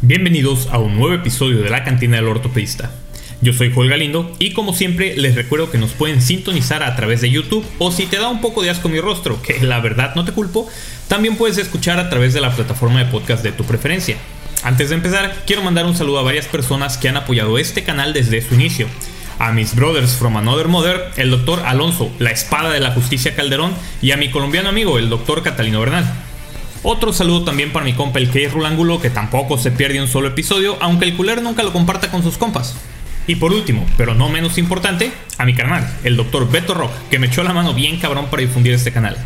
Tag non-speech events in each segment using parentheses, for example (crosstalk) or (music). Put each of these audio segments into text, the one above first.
Bienvenidos a un nuevo episodio de la cantina del ortopedista. Yo soy Joel Galindo y como siempre les recuerdo que nos pueden sintonizar a través de YouTube o si te da un poco de asco mi rostro, que la verdad no te culpo, también puedes escuchar a través de la plataforma de podcast de tu preferencia. Antes de empezar, quiero mandar un saludo a varias personas que han apoyado este canal desde su inicio. A mis brothers from another mother, el doctor Alonso, la espada de la justicia Calderón, y a mi colombiano amigo, el doctor Catalino Bernal. Otro saludo también para mi compa el Key Rulangulo, que tampoco se pierde un solo episodio, aunque el culero nunca lo comparta con sus compas. Y por último, pero no menos importante, a mi carnal, el Dr. Beto Rock, que me echó la mano bien cabrón para difundir este canal.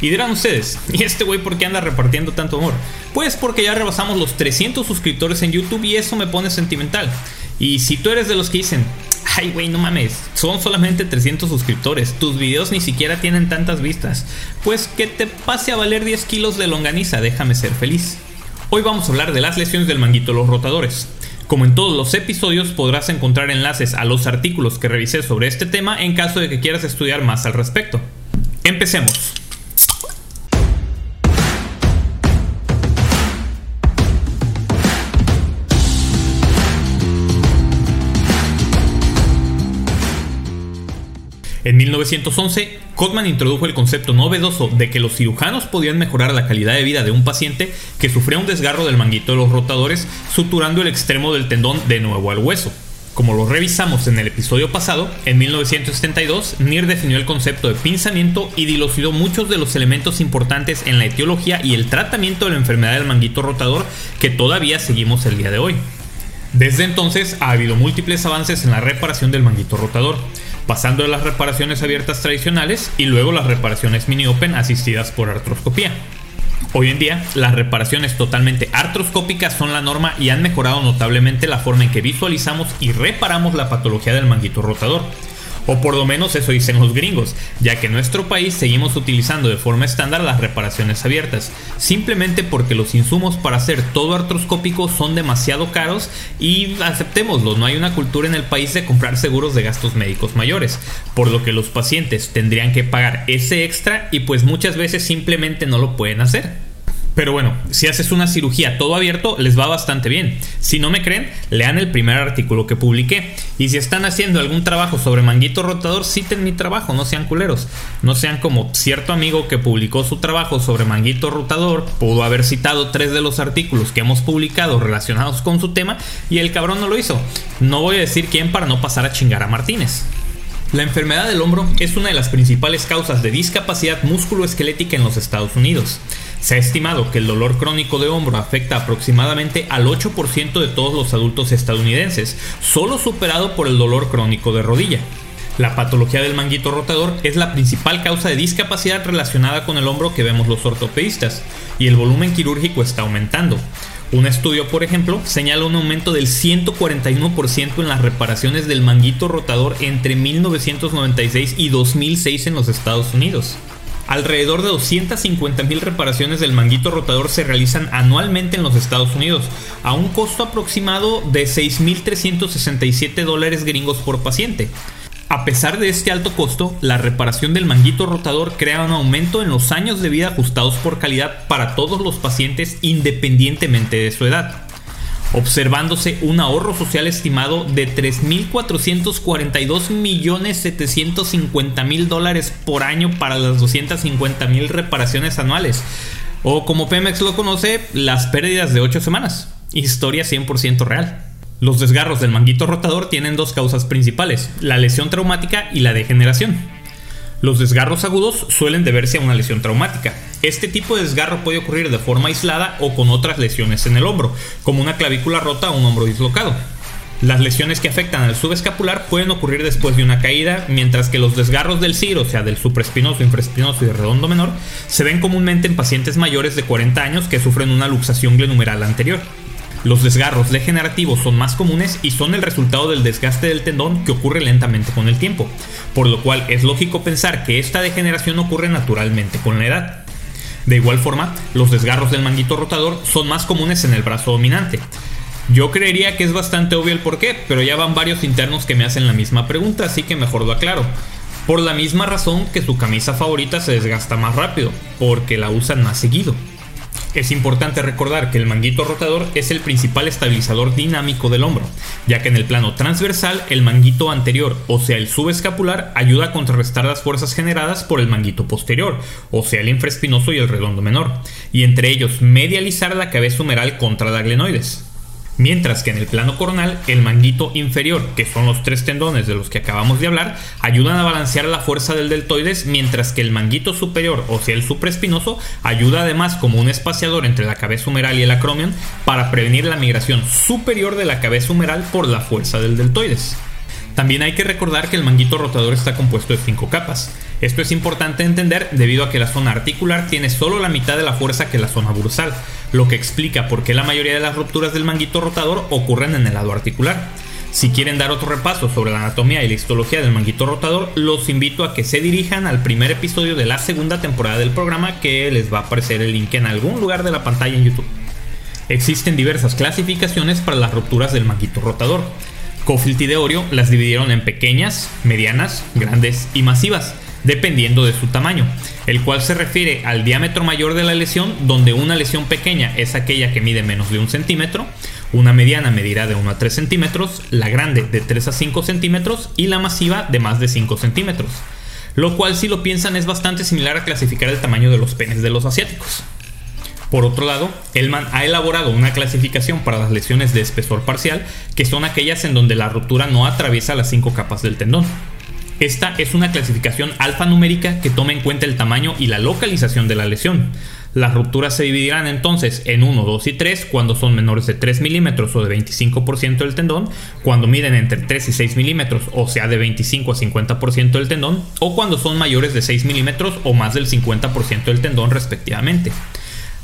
Y dirán ustedes, (laughs) ¿y este güey por qué anda repartiendo tanto amor? Pues porque ya rebasamos los 300 suscriptores en YouTube y eso me pone sentimental. Y si tú eres de los que dicen, ay güey, no mames, son solamente 300 suscriptores, tus videos ni siquiera tienen tantas vistas, pues que te pase a valer 10 kilos de longaniza, déjame ser feliz. Hoy vamos a hablar de las lesiones del manguito los rotadores. Como en todos los episodios podrás encontrar enlaces a los artículos que revisé sobre este tema en caso de que quieras estudiar más al respecto. Empecemos. En 1911, Cotman introdujo el concepto novedoso de que los cirujanos podían mejorar la calidad de vida de un paciente que sufría un desgarro del manguito de los rotadores, suturando el extremo del tendón de nuevo al hueso. Como lo revisamos en el episodio pasado, en 1972, Neer definió el concepto de pinzamiento y dilucidó muchos de los elementos importantes en la etiología y el tratamiento de la enfermedad del manguito rotador que todavía seguimos el día de hoy. Desde entonces ha habido múltiples avances en la reparación del manguito rotador pasando de las reparaciones abiertas tradicionales y luego las reparaciones mini open asistidas por artroscopía. Hoy en día, las reparaciones totalmente artroscópicas son la norma y han mejorado notablemente la forma en que visualizamos y reparamos la patología del manguito rotador. O por lo menos eso dicen los gringos, ya que en nuestro país seguimos utilizando de forma estándar las reparaciones abiertas, simplemente porque los insumos para hacer todo artroscópico son demasiado caros y aceptémoslo, no hay una cultura en el país de comprar seguros de gastos médicos mayores, por lo que los pacientes tendrían que pagar ese extra y pues muchas veces simplemente no lo pueden hacer. Pero bueno, si haces una cirugía todo abierto, les va bastante bien. Si no me creen, lean el primer artículo que publiqué. Y si están haciendo algún trabajo sobre manguito rotador, citen mi trabajo, no sean culeros. No sean como cierto amigo que publicó su trabajo sobre manguito rotador, pudo haber citado tres de los artículos que hemos publicado relacionados con su tema y el cabrón no lo hizo. No voy a decir quién para no pasar a chingar a Martínez. La enfermedad del hombro es una de las principales causas de discapacidad musculoesquelética en los Estados Unidos. Se ha estimado que el dolor crónico de hombro afecta aproximadamente al 8% de todos los adultos estadounidenses, solo superado por el dolor crónico de rodilla. La patología del manguito rotador es la principal causa de discapacidad relacionada con el hombro que vemos los ortopedistas, y el volumen quirúrgico está aumentando. Un estudio, por ejemplo, señala un aumento del 141% en las reparaciones del manguito rotador entre 1996 y 2006 en los Estados Unidos. Alrededor de 250.000 reparaciones del manguito rotador se realizan anualmente en los Estados Unidos, a un costo aproximado de 6.367 dólares gringos por paciente. A pesar de este alto costo, la reparación del manguito rotador crea un aumento en los años de vida ajustados por calidad para todos los pacientes independientemente de su edad observándose un ahorro social estimado de 3.442.750.000 dólares por año para las 250.000 reparaciones anuales. O como Pemex lo conoce, las pérdidas de 8 semanas. Historia 100% real. Los desgarros del manguito rotador tienen dos causas principales, la lesión traumática y la degeneración. Los desgarros agudos suelen deberse a una lesión traumática. Este tipo de desgarro puede ocurrir de forma aislada o con otras lesiones en el hombro, como una clavícula rota o un hombro dislocado. Las lesiones que afectan al subescapular pueden ocurrir después de una caída, mientras que los desgarros del CIR, o sea, del supraespinoso, infraespinoso y redondo menor, se ven comúnmente en pacientes mayores de 40 años que sufren una luxación glenumeral anterior. Los desgarros degenerativos son más comunes y son el resultado del desgaste del tendón que ocurre lentamente con el tiempo, por lo cual es lógico pensar que esta degeneración ocurre naturalmente con la edad. De igual forma, los desgarros del manguito rotador son más comunes en el brazo dominante. Yo creería que es bastante obvio el porqué, pero ya van varios internos que me hacen la misma pregunta, así que mejor lo aclaro. Por la misma razón que su camisa favorita se desgasta más rápido, porque la usan más seguido. Es importante recordar que el manguito rotador es el principal estabilizador dinámico del hombro, ya que en el plano transversal el manguito anterior, o sea el subescapular, ayuda a contrarrestar las fuerzas generadas por el manguito posterior, o sea el infraespinoso y el redondo menor, y entre ellos medializar la cabeza humeral contra la glenoides mientras que en el plano coronal el manguito inferior, que son los tres tendones de los que acabamos de hablar, ayudan a balancear la fuerza del deltoides, mientras que el manguito superior, o sea el supraespinoso, ayuda además como un espaciador entre la cabeza humeral y el acromion para prevenir la migración superior de la cabeza humeral por la fuerza del deltoides. También hay que recordar que el manguito rotador está compuesto de 5 capas. Esto es importante entender debido a que la zona articular tiene solo la mitad de la fuerza que la zona bursal, lo que explica por qué la mayoría de las rupturas del manguito rotador ocurren en el lado articular. Si quieren dar otro repaso sobre la anatomía y la histología del manguito rotador, los invito a que se dirijan al primer episodio de la segunda temporada del programa que les va a aparecer el link en algún lugar de la pantalla en YouTube. Existen diversas clasificaciones para las rupturas del manguito rotador. Cofilt y de Orio las dividieron en pequeñas, medianas, grandes y masivas, dependiendo de su tamaño, el cual se refiere al diámetro mayor de la lesión, donde una lesión pequeña es aquella que mide menos de un centímetro, una mediana medirá de 1 a 3 centímetros, la grande de 3 a 5 centímetros y la masiva de más de 5 centímetros. Lo cual si lo piensan es bastante similar a clasificar el tamaño de los penes de los asiáticos. Por otro lado, Elman ha elaborado una clasificación para las lesiones de espesor parcial, que son aquellas en donde la ruptura no atraviesa las cinco capas del tendón. Esta es una clasificación alfanumérica que toma en cuenta el tamaño y la localización de la lesión. Las rupturas se dividirán entonces en 1, 2 y 3 cuando son menores de 3 milímetros o de 25% del tendón, cuando miden entre 3 y 6 milímetros o sea de 25 a 50% del tendón, o cuando son mayores de 6 milímetros o más del 50% del tendón respectivamente.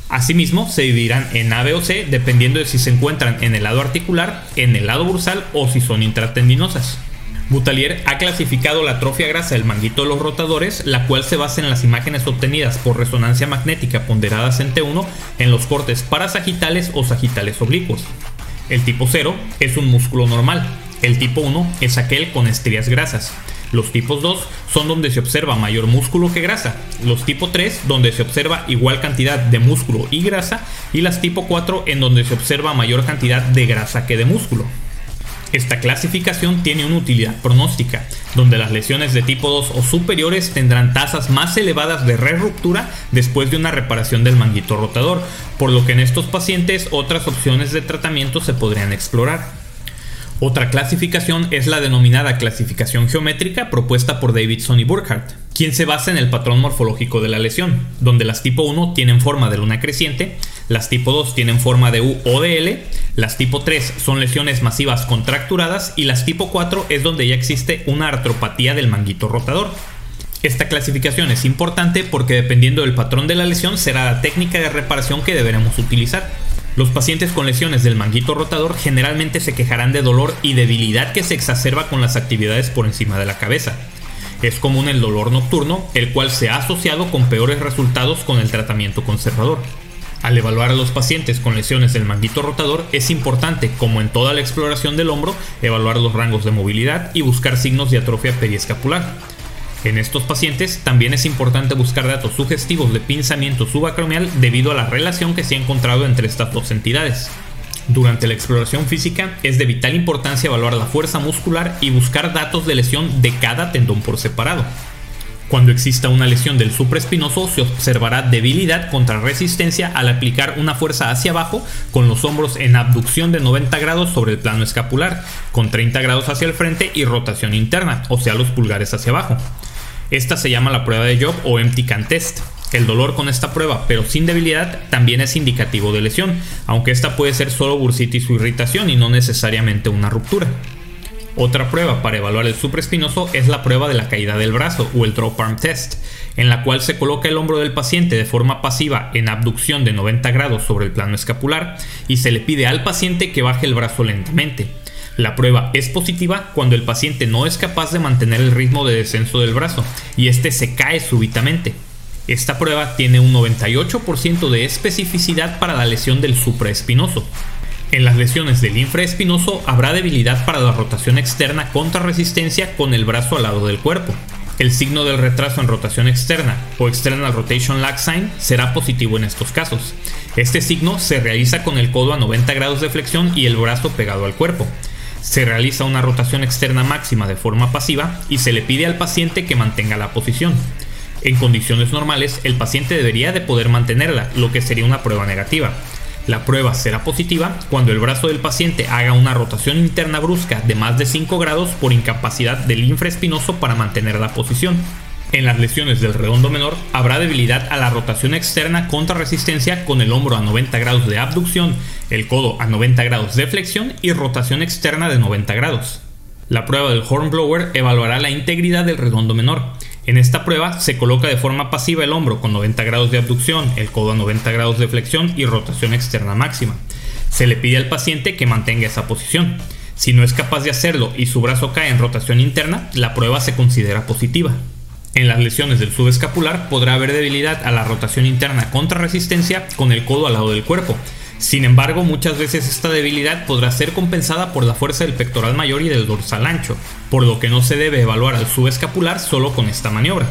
Asimismo, se dividirán en A, B o C dependiendo de si se encuentran en el lado articular, en el lado bursal o si son intratendinosas. Butalier ha clasificado la atrofia grasa del manguito de los rotadores, la cual se basa en las imágenes obtenidas por resonancia magnética ponderadas en T1 en los cortes parasagitales o sagitales oblicuos. El tipo 0 es un músculo normal, el tipo 1 es aquel con estrías grasas, los tipos 2 son donde se observa mayor músculo que grasa. Los tipo 3 donde se observa igual cantidad de músculo y grasa. Y las tipo 4 en donde se observa mayor cantidad de grasa que de músculo. Esta clasificación tiene una utilidad pronóstica, donde las lesiones de tipo 2 o superiores tendrán tasas más elevadas de re-ruptura después de una reparación del manguito rotador, por lo que en estos pacientes otras opciones de tratamiento se podrían explorar. Otra clasificación es la denominada clasificación geométrica propuesta por Davidson y Burkhardt, quien se basa en el patrón morfológico de la lesión, donde las tipo 1 tienen forma de luna creciente, las tipo 2 tienen forma de U o de L, las tipo 3 son lesiones masivas contracturadas y las tipo 4 es donde ya existe una artropatía del manguito rotador. Esta clasificación es importante porque dependiendo del patrón de la lesión será la técnica de reparación que deberemos utilizar. Los pacientes con lesiones del manguito rotador generalmente se quejarán de dolor y debilidad que se exacerba con las actividades por encima de la cabeza. Es común el dolor nocturno, el cual se ha asociado con peores resultados con el tratamiento conservador. Al evaluar a los pacientes con lesiones del manguito rotador es importante, como en toda la exploración del hombro, evaluar los rangos de movilidad y buscar signos de atrofia periescapular. En estos pacientes también es importante buscar datos sugestivos de pinzamiento subacromial debido a la relación que se ha encontrado entre estas dos entidades. Durante la exploración física es de vital importancia evaluar la fuerza muscular y buscar datos de lesión de cada tendón por separado. Cuando exista una lesión del supraespinoso se observará debilidad contra resistencia al aplicar una fuerza hacia abajo con los hombros en abducción de 90 grados sobre el plano escapular, con 30 grados hacia el frente y rotación interna, o sea los pulgares hacia abajo. Esta se llama la prueba de Job o Empty Can Test. El dolor con esta prueba, pero sin debilidad, también es indicativo de lesión, aunque esta puede ser solo bursitis o irritación y no necesariamente una ruptura. Otra prueba para evaluar el supraespinoso es la prueba de la caída del brazo o el drop arm test, en la cual se coloca el hombro del paciente de forma pasiva en abducción de 90 grados sobre el plano escapular y se le pide al paciente que baje el brazo lentamente. La prueba es positiva cuando el paciente no es capaz de mantener el ritmo de descenso del brazo y este se cae súbitamente. Esta prueba tiene un 98% de especificidad para la lesión del supraespinoso. En las lesiones del infraespinoso habrá debilidad para la rotación externa contra resistencia con el brazo al lado del cuerpo. El signo del retraso en rotación externa o external rotation lag sign será positivo en estos casos. Este signo se realiza con el codo a 90 grados de flexión y el brazo pegado al cuerpo. Se realiza una rotación externa máxima de forma pasiva y se le pide al paciente que mantenga la posición. En condiciones normales, el paciente debería de poder mantenerla, lo que sería una prueba negativa. La prueba será positiva cuando el brazo del paciente haga una rotación interna brusca de más de 5 grados por incapacidad del infraespinoso para mantener la posición. En las lesiones del redondo menor habrá debilidad a la rotación externa contra resistencia con el hombro a 90 grados de abducción, el codo a 90 grados de flexión y rotación externa de 90 grados. La prueba del Hornblower evaluará la integridad del redondo menor. En esta prueba se coloca de forma pasiva el hombro con 90 grados de abducción, el codo a 90 grados de flexión y rotación externa máxima. Se le pide al paciente que mantenga esa posición. Si no es capaz de hacerlo y su brazo cae en rotación interna, la prueba se considera positiva. En las lesiones del subescapular podrá haber debilidad a la rotación interna contra resistencia con el codo al lado del cuerpo, sin embargo, muchas veces esta debilidad podrá ser compensada por la fuerza del pectoral mayor y del dorsal ancho, por lo que no se debe evaluar al subescapular solo con esta maniobra.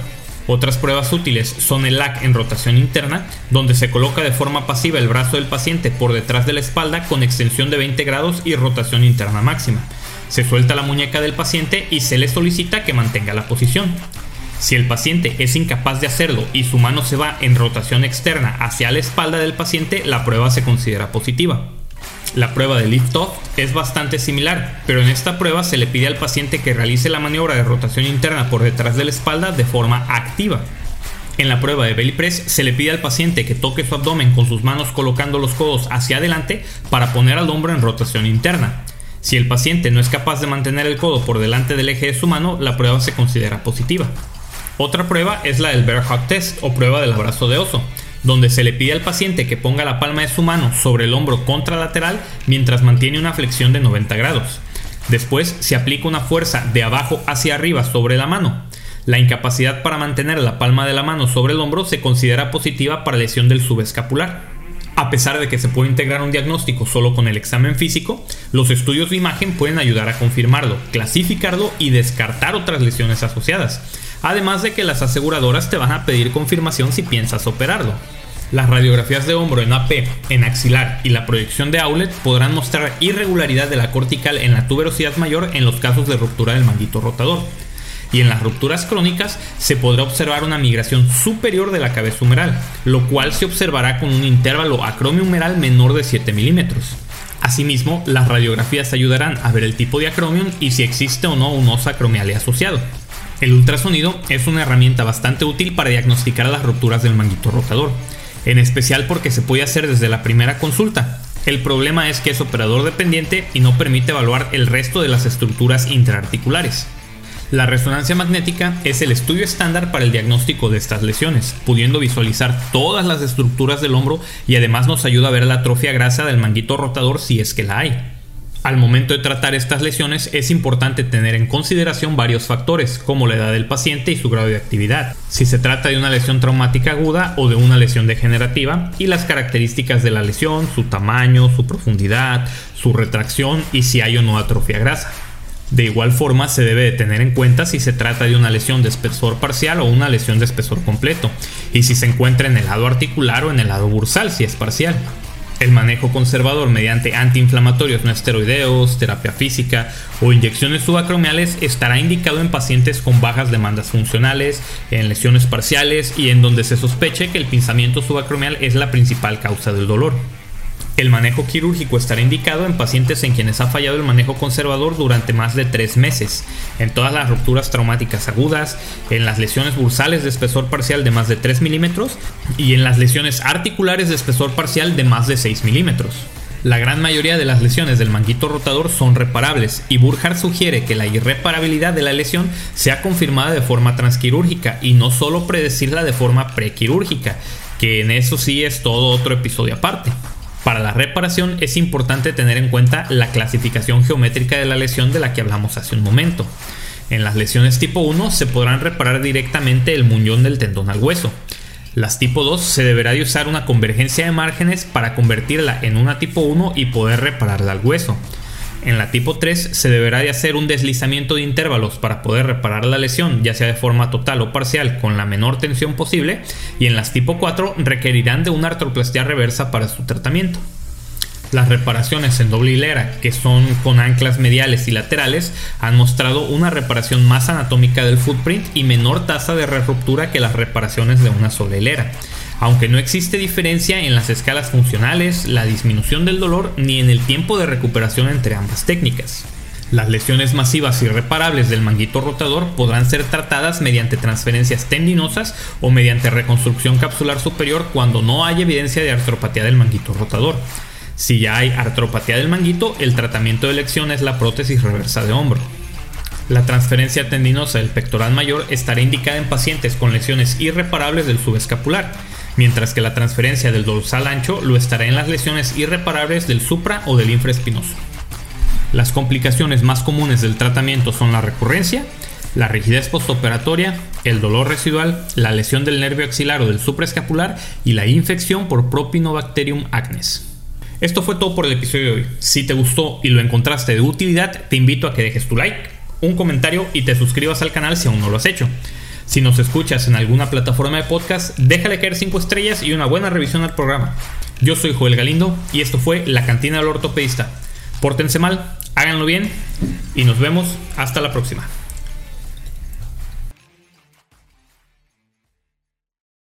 Otras pruebas útiles son el LAC en rotación interna, donde se coloca de forma pasiva el brazo del paciente por detrás de la espalda con extensión de 20 grados y rotación interna máxima. Se suelta la muñeca del paciente y se le solicita que mantenga la posición. Si el paciente es incapaz de hacerlo y su mano se va en rotación externa hacia la espalda del paciente, la prueba se considera positiva. La prueba de lift-off es bastante similar, pero en esta prueba se le pide al paciente que realice la maniobra de rotación interna por detrás de la espalda de forma activa. En la prueba de belly press se le pide al paciente que toque su abdomen con sus manos colocando los codos hacia adelante para poner al hombro en rotación interna. Si el paciente no es capaz de mantener el codo por delante del eje de su mano, la prueba se considera positiva. Otra prueba es la del Bear Test o prueba del abrazo de oso, donde se le pide al paciente que ponga la palma de su mano sobre el hombro contralateral mientras mantiene una flexión de 90 grados. Después se aplica una fuerza de abajo hacia arriba sobre la mano. La incapacidad para mantener la palma de la mano sobre el hombro se considera positiva para lesión del subescapular. A pesar de que se puede integrar un diagnóstico solo con el examen físico, los estudios de imagen pueden ayudar a confirmarlo, clasificarlo y descartar otras lesiones asociadas. Además de que las aseguradoras te van a pedir confirmación si piensas operarlo. Las radiografías de hombro en AP, en axilar y la proyección de Aulet podrán mostrar irregularidad de la cortical en la tuberosidad mayor en los casos de ruptura del manguito rotador. Y en las rupturas crónicas se podrá observar una migración superior de la cabeza humeral, lo cual se observará con un intervalo acromio humeral menor de 7 milímetros. Asimismo, las radiografías ayudarán a ver el tipo de acromion y si existe o no un osa acromiale asociado. El ultrasonido es una herramienta bastante útil para diagnosticar las rupturas del manguito rotador, en especial porque se puede hacer desde la primera consulta. El problema es que es operador dependiente y no permite evaluar el resto de las estructuras intraarticulares. La resonancia magnética es el estudio estándar para el diagnóstico de estas lesiones, pudiendo visualizar todas las estructuras del hombro y además nos ayuda a ver la atrofia grasa del manguito rotador si es que la hay. Al momento de tratar estas lesiones es importante tener en consideración varios factores, como la edad del paciente y su grado de actividad, si se trata de una lesión traumática aguda o de una lesión degenerativa, y las características de la lesión, su tamaño, su profundidad, su retracción y si hay o no atrofia grasa. De igual forma se debe de tener en cuenta si se trata de una lesión de espesor parcial o una lesión de espesor completo, y si se encuentra en el lado articular o en el lado bursal si es parcial. El manejo conservador mediante antiinflamatorios no esteroideos, terapia física o inyecciones subacromiales estará indicado en pacientes con bajas demandas funcionales, en lesiones parciales y en donde se sospeche que el pinzamiento subacromial es la principal causa del dolor. El manejo quirúrgico estará indicado en pacientes en quienes ha fallado el manejo conservador durante más de tres meses, en todas las rupturas traumáticas agudas, en las lesiones bursales de espesor parcial de más de 3 milímetros y en las lesiones articulares de espesor parcial de más de 6 milímetros. La gran mayoría de las lesiones del manguito rotador son reparables y Burkhardt sugiere que la irreparabilidad de la lesión sea confirmada de forma transquirúrgica y no solo predecirla de forma prequirúrgica, que en eso sí es todo otro episodio aparte. Para la reparación es importante tener en cuenta la clasificación geométrica de la lesión de la que hablamos hace un momento. En las lesiones tipo 1 se podrán reparar directamente el muñón del tendón al hueso. Las tipo 2 se deberá de usar una convergencia de márgenes para convertirla en una tipo 1 y poder repararla al hueso. En la tipo 3 se deberá de hacer un deslizamiento de intervalos para poder reparar la lesión, ya sea de forma total o parcial, con la menor tensión posible, y en las tipo 4 requerirán de una artroplastia reversa para su tratamiento. Las reparaciones en doble hilera, que son con anclas mediales y laterales, han mostrado una reparación más anatómica del footprint y menor tasa de ruptura que las reparaciones de una sola hilera aunque no existe diferencia en las escalas funcionales, la disminución del dolor ni en el tiempo de recuperación entre ambas técnicas. Las lesiones masivas irreparables del manguito rotador podrán ser tratadas mediante transferencias tendinosas o mediante reconstrucción capsular superior cuando no hay evidencia de artropatía del manguito rotador. Si ya hay artropatía del manguito, el tratamiento de elección es la prótesis reversa de hombro. La transferencia tendinosa del pectoral mayor estará indicada en pacientes con lesiones irreparables del subescapular mientras que la transferencia del dorsal ancho lo estará en las lesiones irreparables del supra o del infraespinoso. Las complicaciones más comunes del tratamiento son la recurrencia, la rigidez postoperatoria, el dolor residual, la lesión del nervio axilar o del supraescapular y la infección por Propinobacterium acnes. Esto fue todo por el episodio de hoy. Si te gustó y lo encontraste de utilidad, te invito a que dejes tu like, un comentario y te suscribas al canal si aún no lo has hecho. Si nos escuchas en alguna plataforma de podcast, déjale caer 5 estrellas y una buena revisión al programa. Yo soy Joel Galindo y esto fue La Cantina del Ortopedista. Pórtense mal, háganlo bien y nos vemos hasta la próxima.